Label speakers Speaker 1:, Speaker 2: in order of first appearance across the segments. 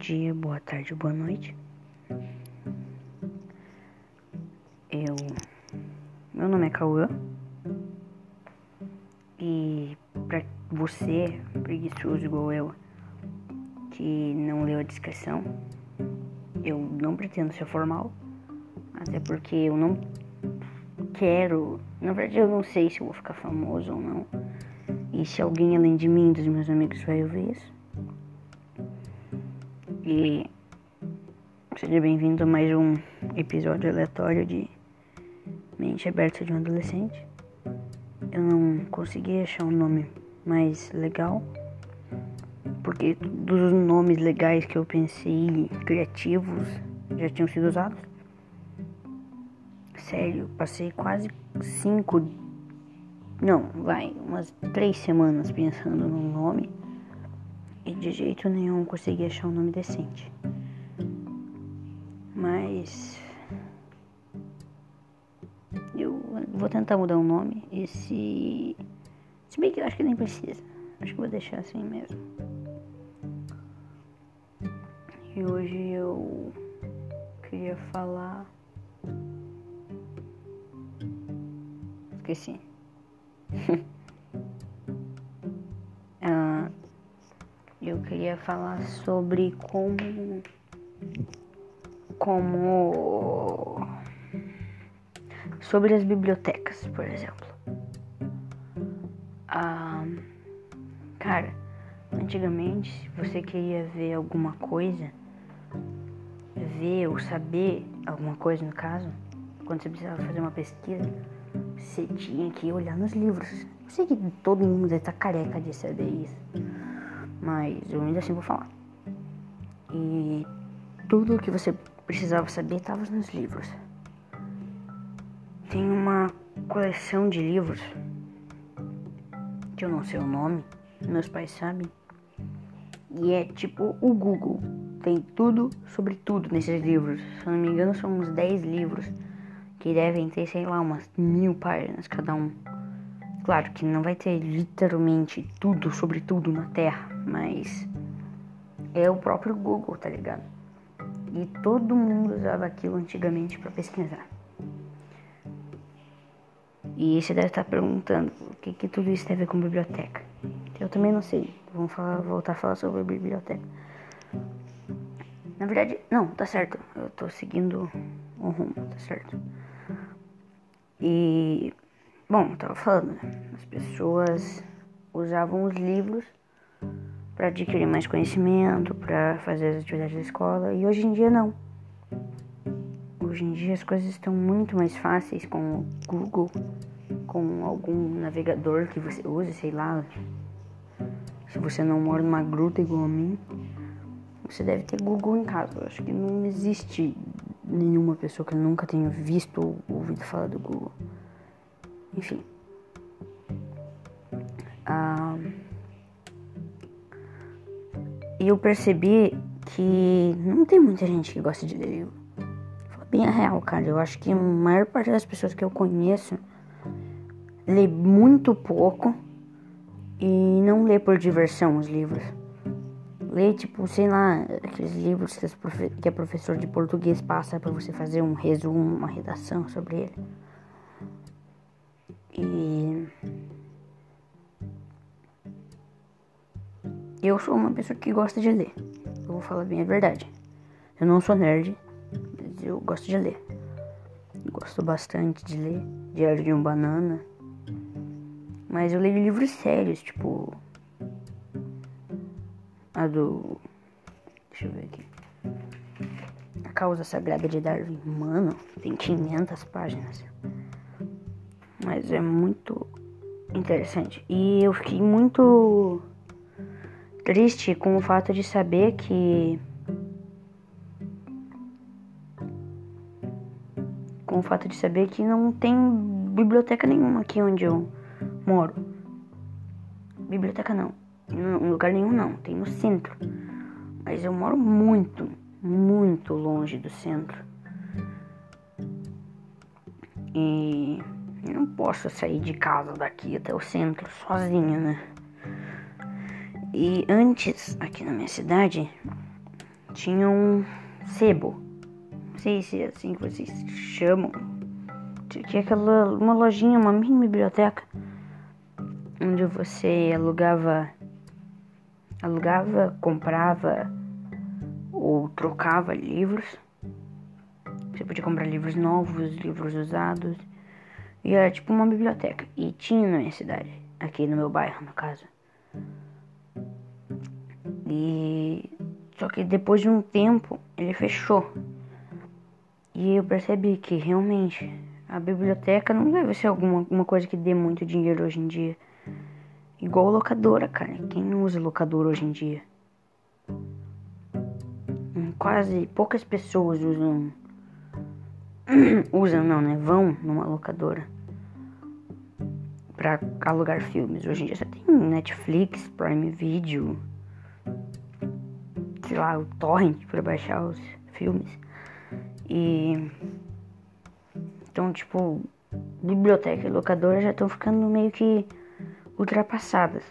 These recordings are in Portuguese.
Speaker 1: dia, boa tarde, boa noite. Eu. Meu nome é Cauã. E pra você, preguiçoso igual eu, que não leu a descrição, eu não pretendo ser formal. Até porque eu não quero. Na verdade, eu não sei se eu vou ficar famoso ou não. E se alguém além de mim, dos meus amigos, vai ouvir isso. E seja bem-vindo a mais um episódio aleatório de Mente Aberta de um Adolescente. Eu não consegui achar um nome mais legal, porque todos os nomes legais que eu pensei, criativos, já tinham sido usados. Sério, passei quase cinco, não, vai, umas três semanas pensando no nome e de jeito nenhum consegui achar um nome decente. Mas eu vou tentar mudar o nome e se. Se bem que eu acho que nem precisa. Acho que vou deixar assim mesmo. E hoje eu queria falar. Esqueci. eu queria falar sobre como. Como. Sobre as bibliotecas, por exemplo. Ah, cara, antigamente, se você queria ver alguma coisa, ver ou saber alguma coisa no caso, quando você precisava fazer uma pesquisa, você tinha que olhar nos livros. Eu sei que todo mundo estar careca de saber isso mas eu ainda assim vou falar. E tudo o que você precisava saber estava nos livros. Tem uma coleção de livros que eu não sei o nome, meus pais sabem. E é tipo o Google. Tem tudo sobre tudo nesses livros. Se eu não me engano, são uns 10 livros que devem ter, sei lá, umas mil páginas cada um. Claro que não vai ter literalmente tudo sobre tudo na Terra, mas é o próprio Google, tá ligado? E todo mundo usava aquilo antigamente para pesquisar. E você deve estar perguntando o que, que tudo isso tem a ver com biblioteca. Eu também não sei. Vamos falar, voltar a falar sobre biblioteca. Na verdade, não, tá certo. Eu tô seguindo o rumo, tá certo. E Bom, tava falando, né? as pessoas usavam os livros para adquirir mais conhecimento, para fazer as atividades da escola, e hoje em dia não. Hoje em dia as coisas estão muito mais fáceis com o Google, com algum navegador que você use, sei lá. Se você não mora numa gruta igual a mim, você deve ter Google em casa. Eu acho que não existe nenhuma pessoa que nunca tenha visto ou ouvido falar do Google. Enfim. Ah, e eu percebi que não tem muita gente que gosta de ler livro. Bem a real, cara. Eu acho que a maior parte das pessoas que eu conheço lê muito pouco e não lê por diversão os livros. Lê, tipo, sei lá, aqueles livros que, profe que a professor de português passa para você fazer um resumo, uma redação sobre ele. E eu sou uma pessoa que gosta de ler. Eu vou falar bem a verdade. Eu não sou nerd, mas eu gosto de ler. Eu gosto bastante de ler Diário de um Banana. Mas eu leio livros sérios, tipo. A do. Deixa eu ver aqui. A Causa Sagrada de Darwin. Mano, tem 500 páginas mas é muito interessante. E eu fiquei muito triste com o fato de saber que com o fato de saber que não tem biblioteca nenhuma aqui onde eu moro. Biblioteca não, em lugar nenhum não, tem no centro. Mas eu moro muito, muito longe do centro. E eu não posso sair de casa daqui até o centro sozinho, né? E antes, aqui na minha cidade, tinha um sebo. Não sei se é assim que vocês chamam. Tinha aquela uma lojinha, uma mini biblioteca onde você alugava alugava, comprava ou trocava livros. Você podia comprar livros novos, livros usados. E era tipo uma biblioteca. E tinha na minha cidade, aqui no meu bairro, no caso. E só que depois de um tempo ele fechou. E eu percebi que realmente a biblioteca não deve ser alguma, alguma coisa que dê muito dinheiro hoje em dia. Igual locadora, cara. Quem usa locadora hoje em dia? Hum, quase poucas pessoas usam. usam não, né? Vão numa locadora pra alugar filmes. Hoje em dia você tem Netflix, Prime Video, sei lá, o Torrent pra baixar os filmes. E. Então, tipo, biblioteca e locadora já estão ficando meio que ultrapassadas.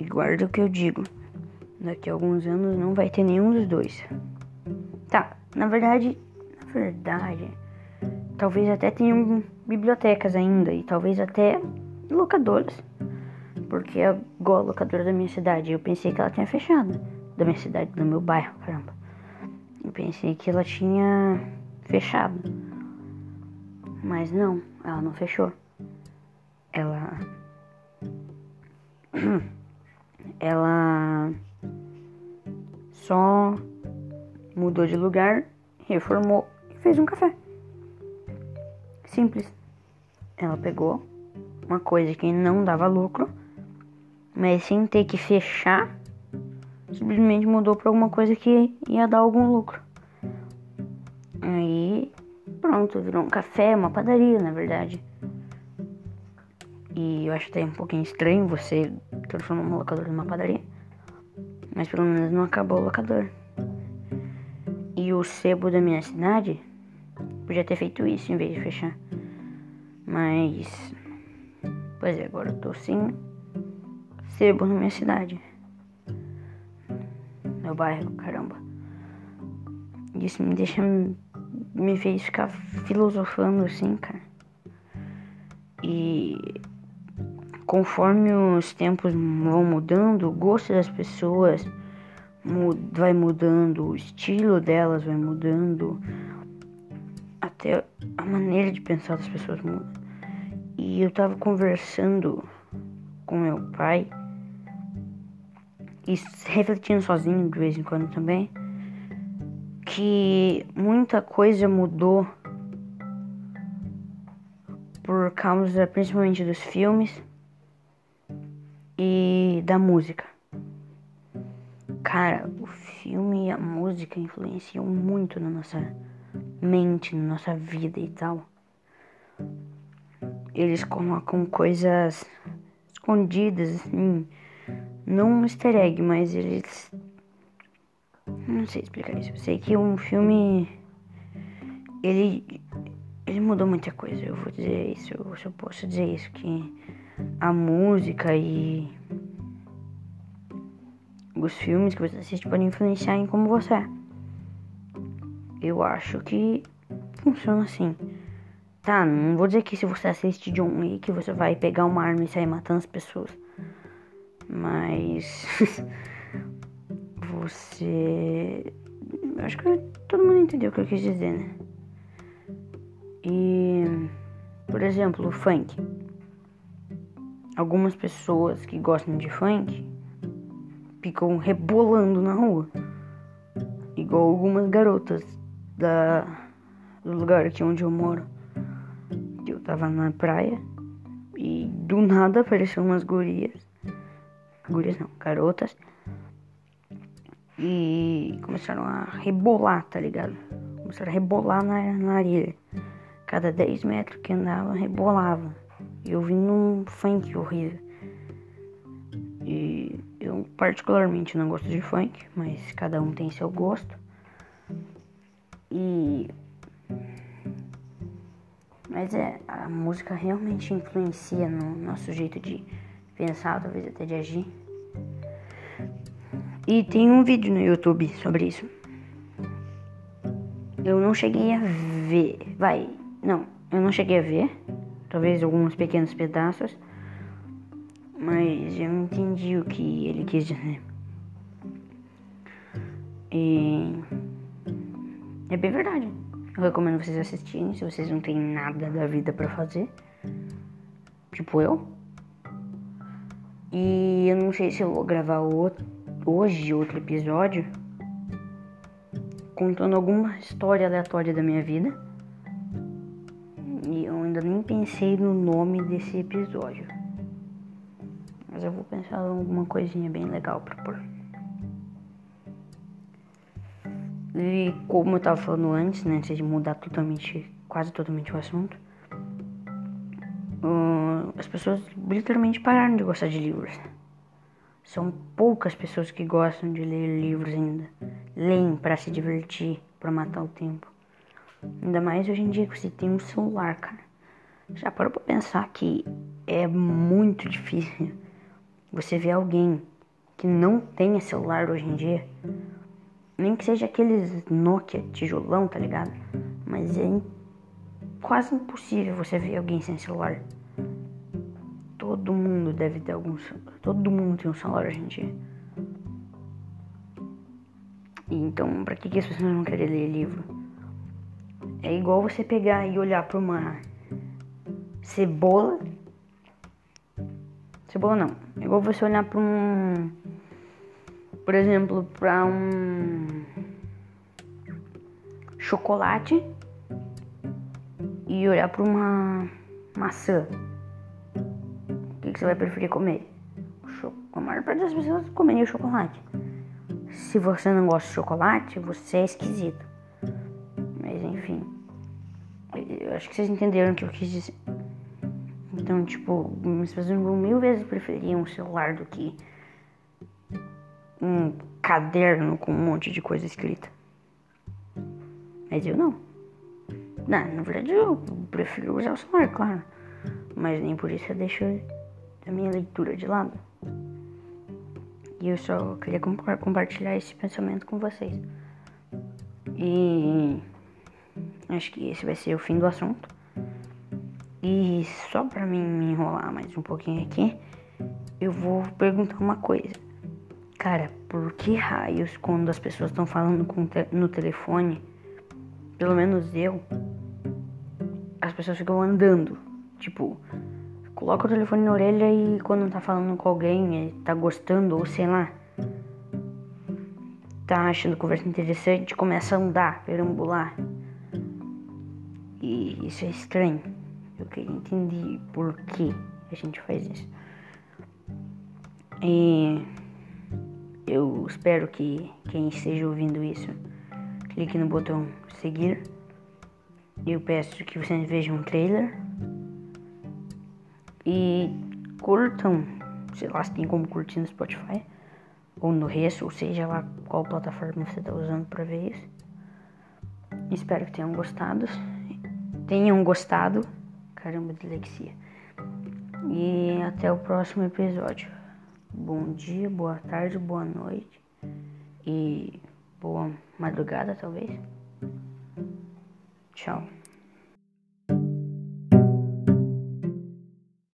Speaker 1: E guarda o que eu digo. Daqui a alguns anos não vai ter nenhum dos dois. Tá, na verdade, na verdade, talvez até tenham bibliotecas ainda e talvez até locadoras. Porque é igual a locadora da minha cidade. Eu pensei que ela tinha fechado. Da minha cidade, do meu bairro, caramba. Eu pensei que ela tinha fechado. Mas não, ela não fechou ela ela só mudou de lugar, reformou e fez um café. Simples. Ela pegou uma coisa que não dava lucro, mas sem ter que fechar, simplesmente mudou para alguma coisa que ia dar algum lucro. Aí, pronto, virou um café, uma padaria, na verdade. E eu acho até um pouquinho estranho você transformar uma locadora numa padaria. Mas pelo menos não acabou o locador. E o sebo da minha cidade podia ter feito isso em vez de fechar. Mas. Pois é, agora eu tô sem sebo na minha cidade. Meu bairro, caramba. Isso me deixa. Me fez ficar filosofando assim, cara. E conforme os tempos vão mudando, o gosto das pessoas vai mudando, o estilo delas vai mudando, até a maneira de pensar das pessoas muda. E eu tava conversando com meu pai e refletindo sozinho de vez em quando também que muita coisa mudou por causa principalmente dos filmes e da música. Cara, o filme e a música influenciam muito na nossa mente, na nossa vida e tal. Eles colocam coisas escondidas, assim. Não um easter egg, mas eles. Não sei explicar isso. Eu sei que um filme. Ele. Ele mudou muita coisa. Eu vou dizer isso. Eu, eu posso dizer isso. Que a música e os filmes que você assiste podem influenciar em como você é. Eu acho que funciona assim. Tá, não vou dizer que se você assiste John Wick você vai pegar uma arma e sair matando as pessoas. Mas você acho que todo mundo entendeu o que eu quis dizer, né? E por exemplo, o funk algumas pessoas que gostam de funk ficam rebolando na rua. Igual algumas garotas da, do lugar aqui onde eu moro. Eu tava na praia e do nada apareceram umas gurias. Gurias não, garotas. E começaram a rebolar, tá ligado? Começaram a rebolar na, na areia. Cada 10 metros que andava, rebolava. Eu vim num funk horrível. E eu particularmente não gosto de funk, mas cada um tem seu gosto. E mas é, a música realmente influencia no nosso jeito de pensar, talvez até de agir. E tem um vídeo no YouTube sobre isso. Eu não cheguei a ver. Vai, não, eu não cheguei a ver. Talvez alguns pequenos pedaços. Mas eu entendi o que ele quis dizer. E é bem verdade. Eu recomendo vocês assistirem se vocês não têm nada da vida para fazer. Tipo eu. E eu não sei se eu vou gravar hoje outro episódio contando alguma história aleatória da minha vida. E eu ainda nem pensei no nome desse episódio. Mas eu vou pensar em alguma coisinha bem legal pra pôr. E como eu tava falando antes, né, antes de mudar totalmente, quase totalmente o assunto, uh, as pessoas literalmente pararam de gostar de livros. São poucas pessoas que gostam de ler livros ainda. Leem para se divertir, para matar o tempo. Ainda mais hoje em dia que você tem um celular, cara. Já parou pra pensar que é muito difícil você ver alguém que não tenha celular hoje em dia? Nem que seja aqueles Nokia tijolão, tá ligado? Mas é quase impossível você ver alguém sem celular. Todo mundo deve ter algum. Todo mundo tem um celular hoje em dia. Então, pra que, que as pessoas não querem ler livro? É igual você pegar e olhar pra uma cebola. Cebola não. É igual você olhar pra um. Por exemplo, pra um. Chocolate. E olhar pra uma maçã que você vai preferir comer? A maior parte das pessoas comeria chocolate. Se você não gosta de chocolate, você é esquisito. Mas enfim. Eu acho que vocês entenderam o que eu quis dizer. Então, tipo, as pessoas mil vezes preferiam um celular do que um caderno com um monte de coisa escrita. Mas eu não. Não, na verdade eu prefiro usar o celular, claro. Mas nem por isso eu deixo da minha leitura de lado. E eu só queria compartilhar esse pensamento com vocês. E acho que esse vai ser o fim do assunto. E só pra mim me enrolar mais um pouquinho aqui, eu vou perguntar uma coisa. Cara, por que raios quando as pessoas estão falando no telefone, pelo menos eu, as pessoas ficam andando? Tipo, Coloca o telefone na orelha e quando tá falando com alguém, tá gostando ou sei lá, tá achando conversa interessante, começa a andar, perambular. E isso é estranho. Eu queria entender por que a gente faz isso. E eu espero que quem esteja ouvindo isso clique no botão seguir. Eu peço que vocês vejam um trailer e curtam, sei lá se tem como curtir no Spotify ou no resto, ou seja lá qual plataforma você está usando para ver isso. Espero que tenham gostado. Tenham gostado. Caramba, dislexia. E até o próximo episódio. Bom dia, boa tarde, boa noite e boa madrugada, talvez. 巧